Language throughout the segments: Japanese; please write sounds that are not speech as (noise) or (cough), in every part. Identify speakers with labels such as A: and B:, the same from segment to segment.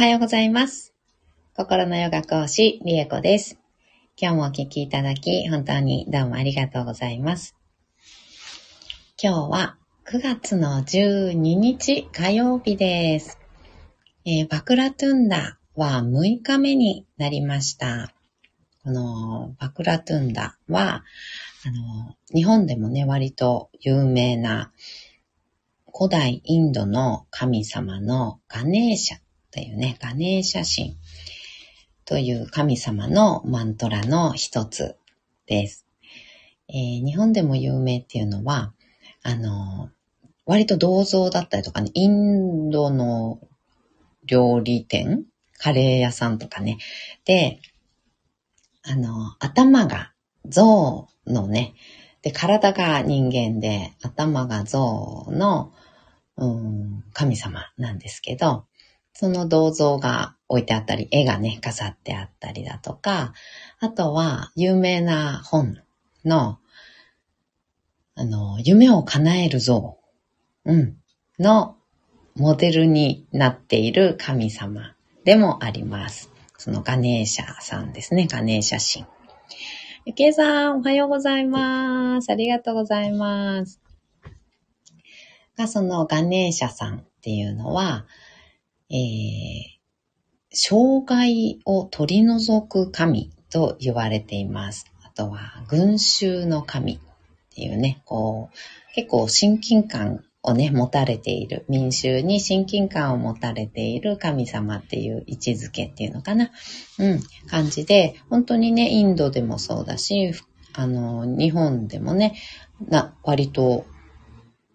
A: はようございます。心のヨガ講師、リエコです。今日もお聴きいただき、本当にどうもありがとうございます。今日は9月の12日火曜日です。えー、バクラトゥンダは6日目になりました。このバクラトゥンダは、あの、日本でもね、割と有名な古代インドの神様のガネーシャというね、ガネーシャ神という神様のマントラの一つです。えー、日本でも有名っていうのは、あの、割と銅像だったりとかね、インドの料理店カレー屋さんとかね。で、あの、頭が象のね、で、体が人間で、頭が象の、うん、神様なんですけど、その銅像が置いてあったり、絵がね、飾ってあったりだとか、あとは、有名な本の、あの、夢を叶える像、うん、のモデルになっている神様でもあります。そのガネーシャさんですね。ガネーシャ神。ゆけいさん、おはようございます。ありがとうございます。が、そのガネーシャさんっていうのは、えー、障害を取り除く神と言われています。あとは、群衆の神っていうね、こう、結構親近感をね、持たれている、民衆に親近感を持たれている神様っていう位置づけっていうのかな。うん、感じで、本当にね、インドでもそうだし、あの、日本でもね、な、割と、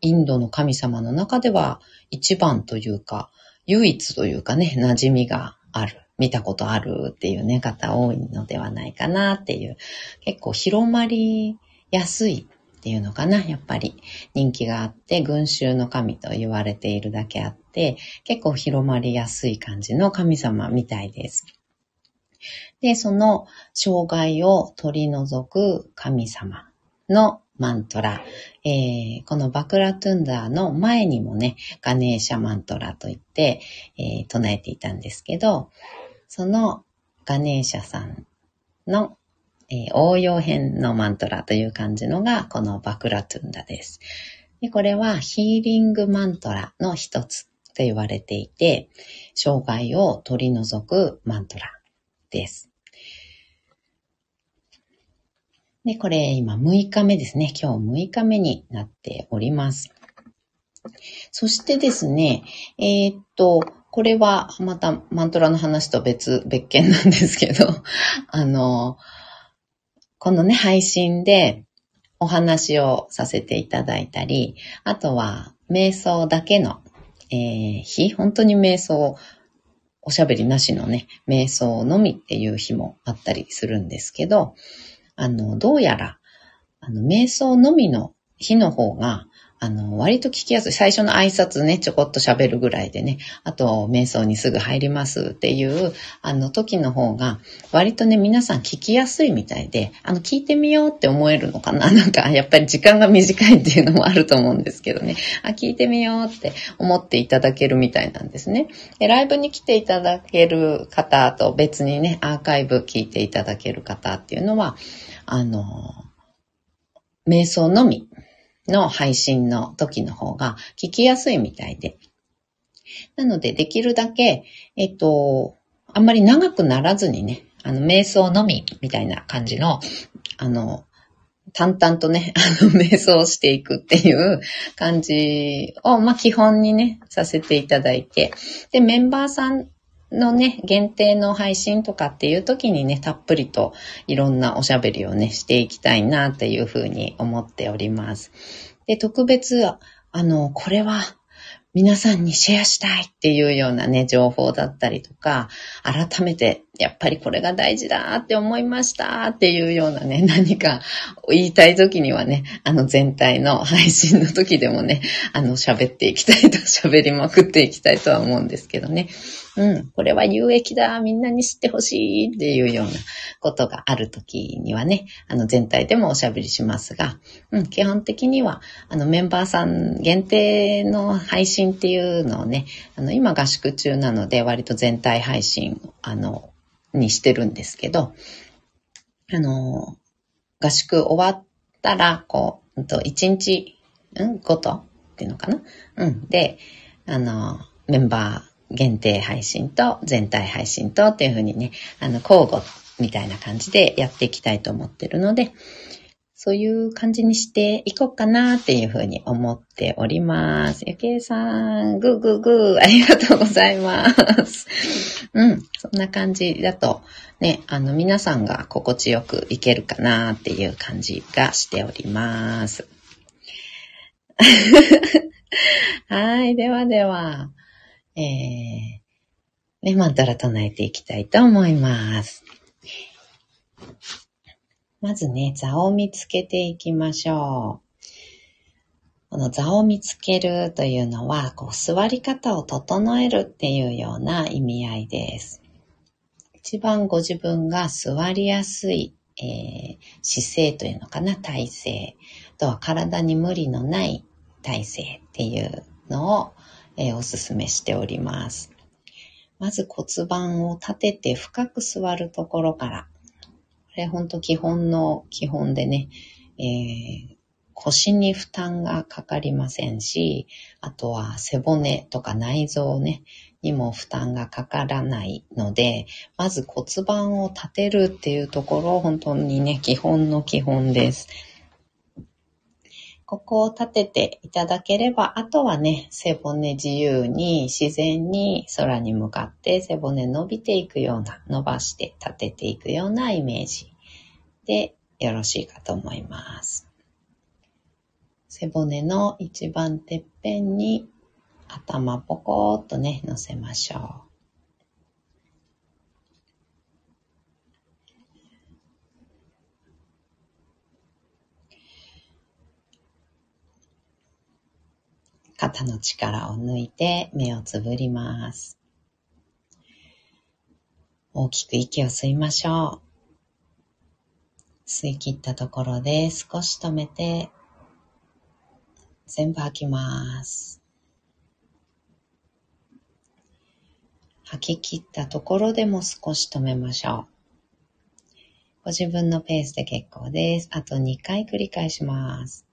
A: インドの神様の中では一番というか、唯一というかね、馴染みがある。見たことあるっていうね、方多いのではないかなっていう、結構広まりやすいっていうのかな。やっぱり人気があって、群衆の神と言われているだけあって、結構広まりやすい感じの神様みたいです。で、その障害を取り除く神様のマントラ、えー、このバクラトゥンダーの前にもね、ガネーシャマントラといって、えー、唱えていたんですけど、そのガネーシャさんのえー、応用編のマントラという感じのが、このバクラトゥンダです。でこれはヒーリングマントラの一つと言われていて、障害を取り除くマントラです。で、これ今6日目ですね。今日6日目になっております。そしてですね、えー、っと、これはまたマントラの話と別、別件なんですけど、あの、このね、配信でお話をさせていただいたり、あとは、瞑想だけの、えー、日、本当に瞑想、おしゃべりなしのね、瞑想のみっていう日もあったりするんですけど、あの、どうやら、あの、瞑想のみの日の方が、あの、割と聞きやすい。最初の挨拶ね、ちょこっと喋るぐらいでね、あと、瞑想にすぐ入りますっていう、あの時の方が、割とね、皆さん聞きやすいみたいで、あの、聞いてみようって思えるのかな (laughs) なんか、やっぱり時間が短いっていうのもあると思うんですけどね。あ、聞いてみようって思っていただけるみたいなんですね。で、ライブに来ていただける方と別にね、アーカイブ聞いていただける方っていうのは、あの、瞑想のみの配信の時の方が聞きやすいみたいで。なので、できるだけ、えっと、あんまり長くならずにね、あの、瞑想のみみたいな感じの、あの、淡々とね、(laughs) あの、瞑想していくっていう感じを、まあ、基本にね、させていただいて、で、メンバーさんのね、限定の配信とかっていう時にね、たっぷりといろんなおしゃべりをね、していきたいなっていうふうに思っております。で、特別、あの、これは皆さんにシェアしたいっていうようなね、情報だったりとか、改めてやっぱりこれが大事だって思いましたっていうようなね、(laughs) 何か言いたい時にはね、あの全体の配信の時でもね、あの喋っていきたいと、喋りまくっていきたいとは思うんですけどね。うん、これは有益だ、みんなに知ってほしいっていうようなことがある時にはね、あの全体でもおしゃべりしますが、うん、基本的には、あのメンバーさん限定の配信っていうのをね、あの今合宿中なので割と全体配信、あの、にしてるんですけど、あの、合宿終わったら、こう、うんと1日、うんごとっていうのかな？うん。で、あの、メンバー限定配信と全体配信とっていうふうにね、あの、交互みたいな感じでやっていきたいと思ってるので、そういう感じにしていこうかなっていうふうに思っております。ゆけいさん、ぐーぐーぐー、ありがとうございます。(laughs) うん、そんな感じだと、ね、あの、皆さんが心地よくいけるかなっていう感じがしております。(laughs) はい、ではでは、えー、ね、マントラ唱えていきたいと思います。まずね、座を見つけていきましょう。この座を見つけるというのは、こう座り方を整えるっていうような意味合いです。一番ご自分が座りやすい、えー、姿勢というのかな、体勢。あとは体に無理のない体勢っていうのを、えー、お勧めしております。まず骨盤を立てて深く座るところからこれ本当基本の基本でね、えー、腰に負担がかかりませんし、あとは背骨とか内臓ね、にも負担がかからないので、まず骨盤を立てるっていうところ、本当にね、基本の基本です。ここを立てていただければ、あとはね、背骨自由に自然に空に向かって背骨伸びていくような、伸ばして立てていくようなイメージでよろしいかと思います。背骨の一番てっぺんに頭ポコーっとね、乗せましょう。肩の力を抜いて目をつぶります。大きく息を吸いましょう。吸い切ったところで少し止めて全部吐きます。吐き切ったところでも少し止めましょう。ご自分のペースで結構です。あと2回繰り返します。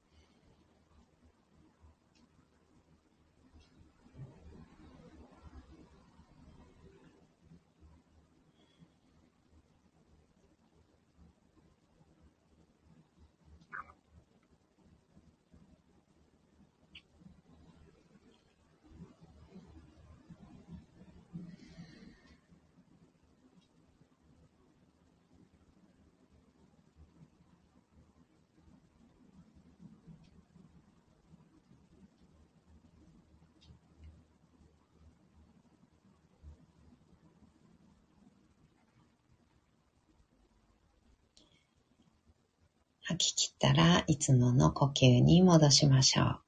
A: 吐き切ったらいつもの呼吸に戻しましょう。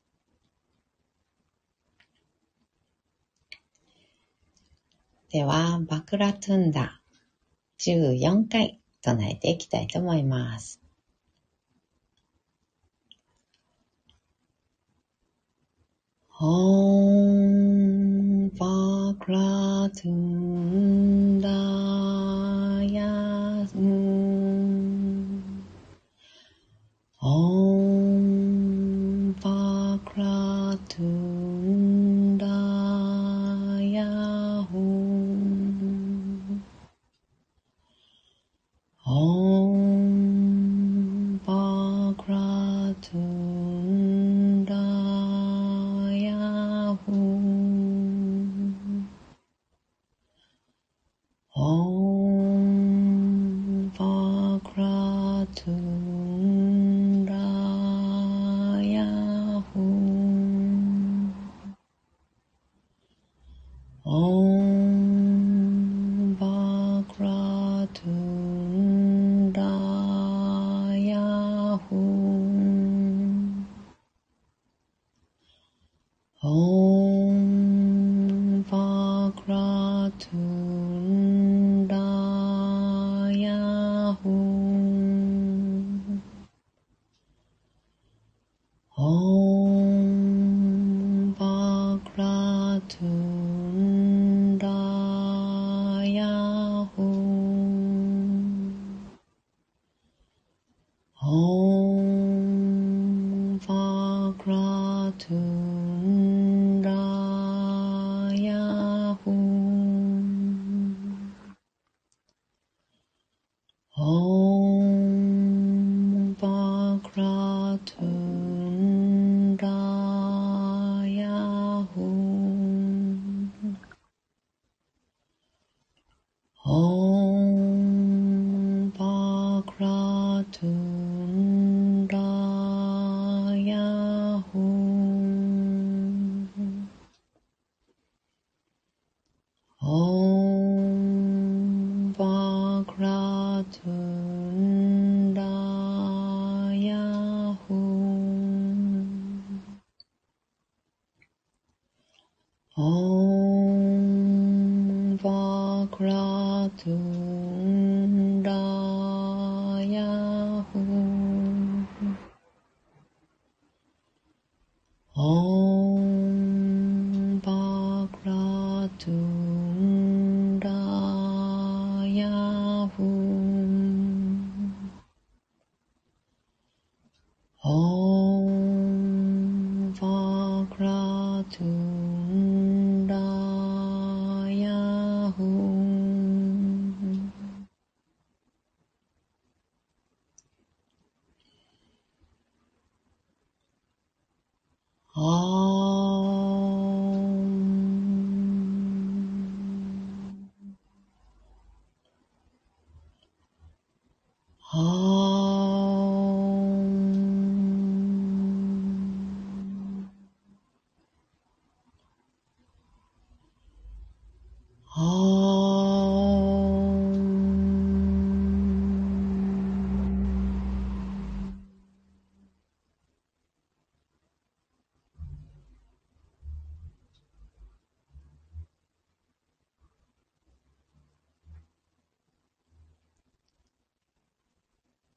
A: では、バクラトゥンダ14回唱えていきたいと思います。Om Vakratundaya Oh.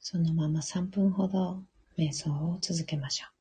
A: そのまま3分ほど瞑想を続けましょう。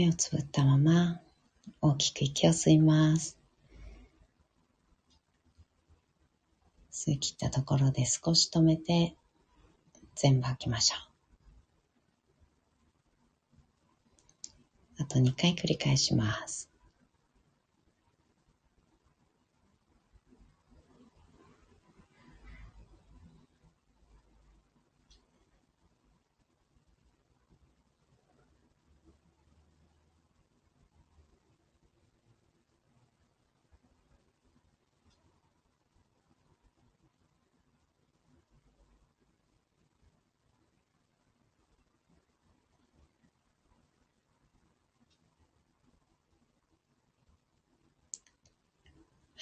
A: 目をつぶったまま大きく息を吸います。吸い切ったところで少し止めて全部吐きましょう。あと2回繰り返します。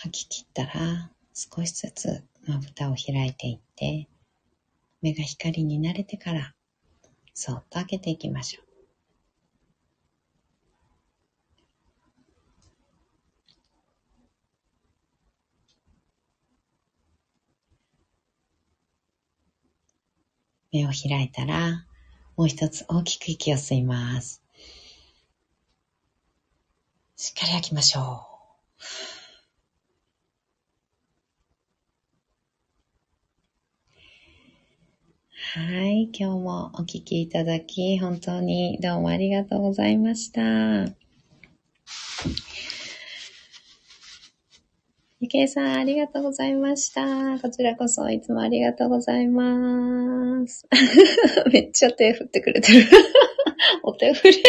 A: 吐き切ったら少しずつまぶたを開いていって目が光に慣れてからそっと開けていきましょう。目を開いたら、もう一つ大きく息を吸います。しっかり吐きましょう。はい。今日もお聞きいただき、本当にどうもありがとうございました。ゆけいさん、ありがとうございました。こちらこそいつもありがとうございます。(laughs) めっちゃ手振ってくれてる。(laughs) お手振り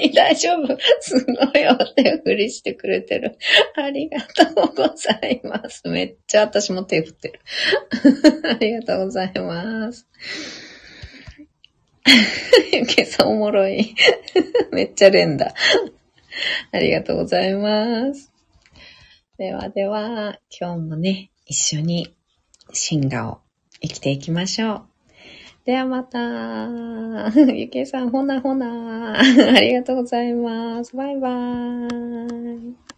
A: 何？大丈夫？すごいお手振りしてくれてる。ありがとうございます。めっちゃ私も手振ってる。(laughs) ありがとうございます。ゆけさんおもろい。(laughs) めっちゃ連打。ありがとうございます。ではでは、今日もね、一緒に進化を生きていきましょう。ではまた。(laughs) ゆけいさん、ほなほな。(laughs) ありがとうございます。バイバーイ。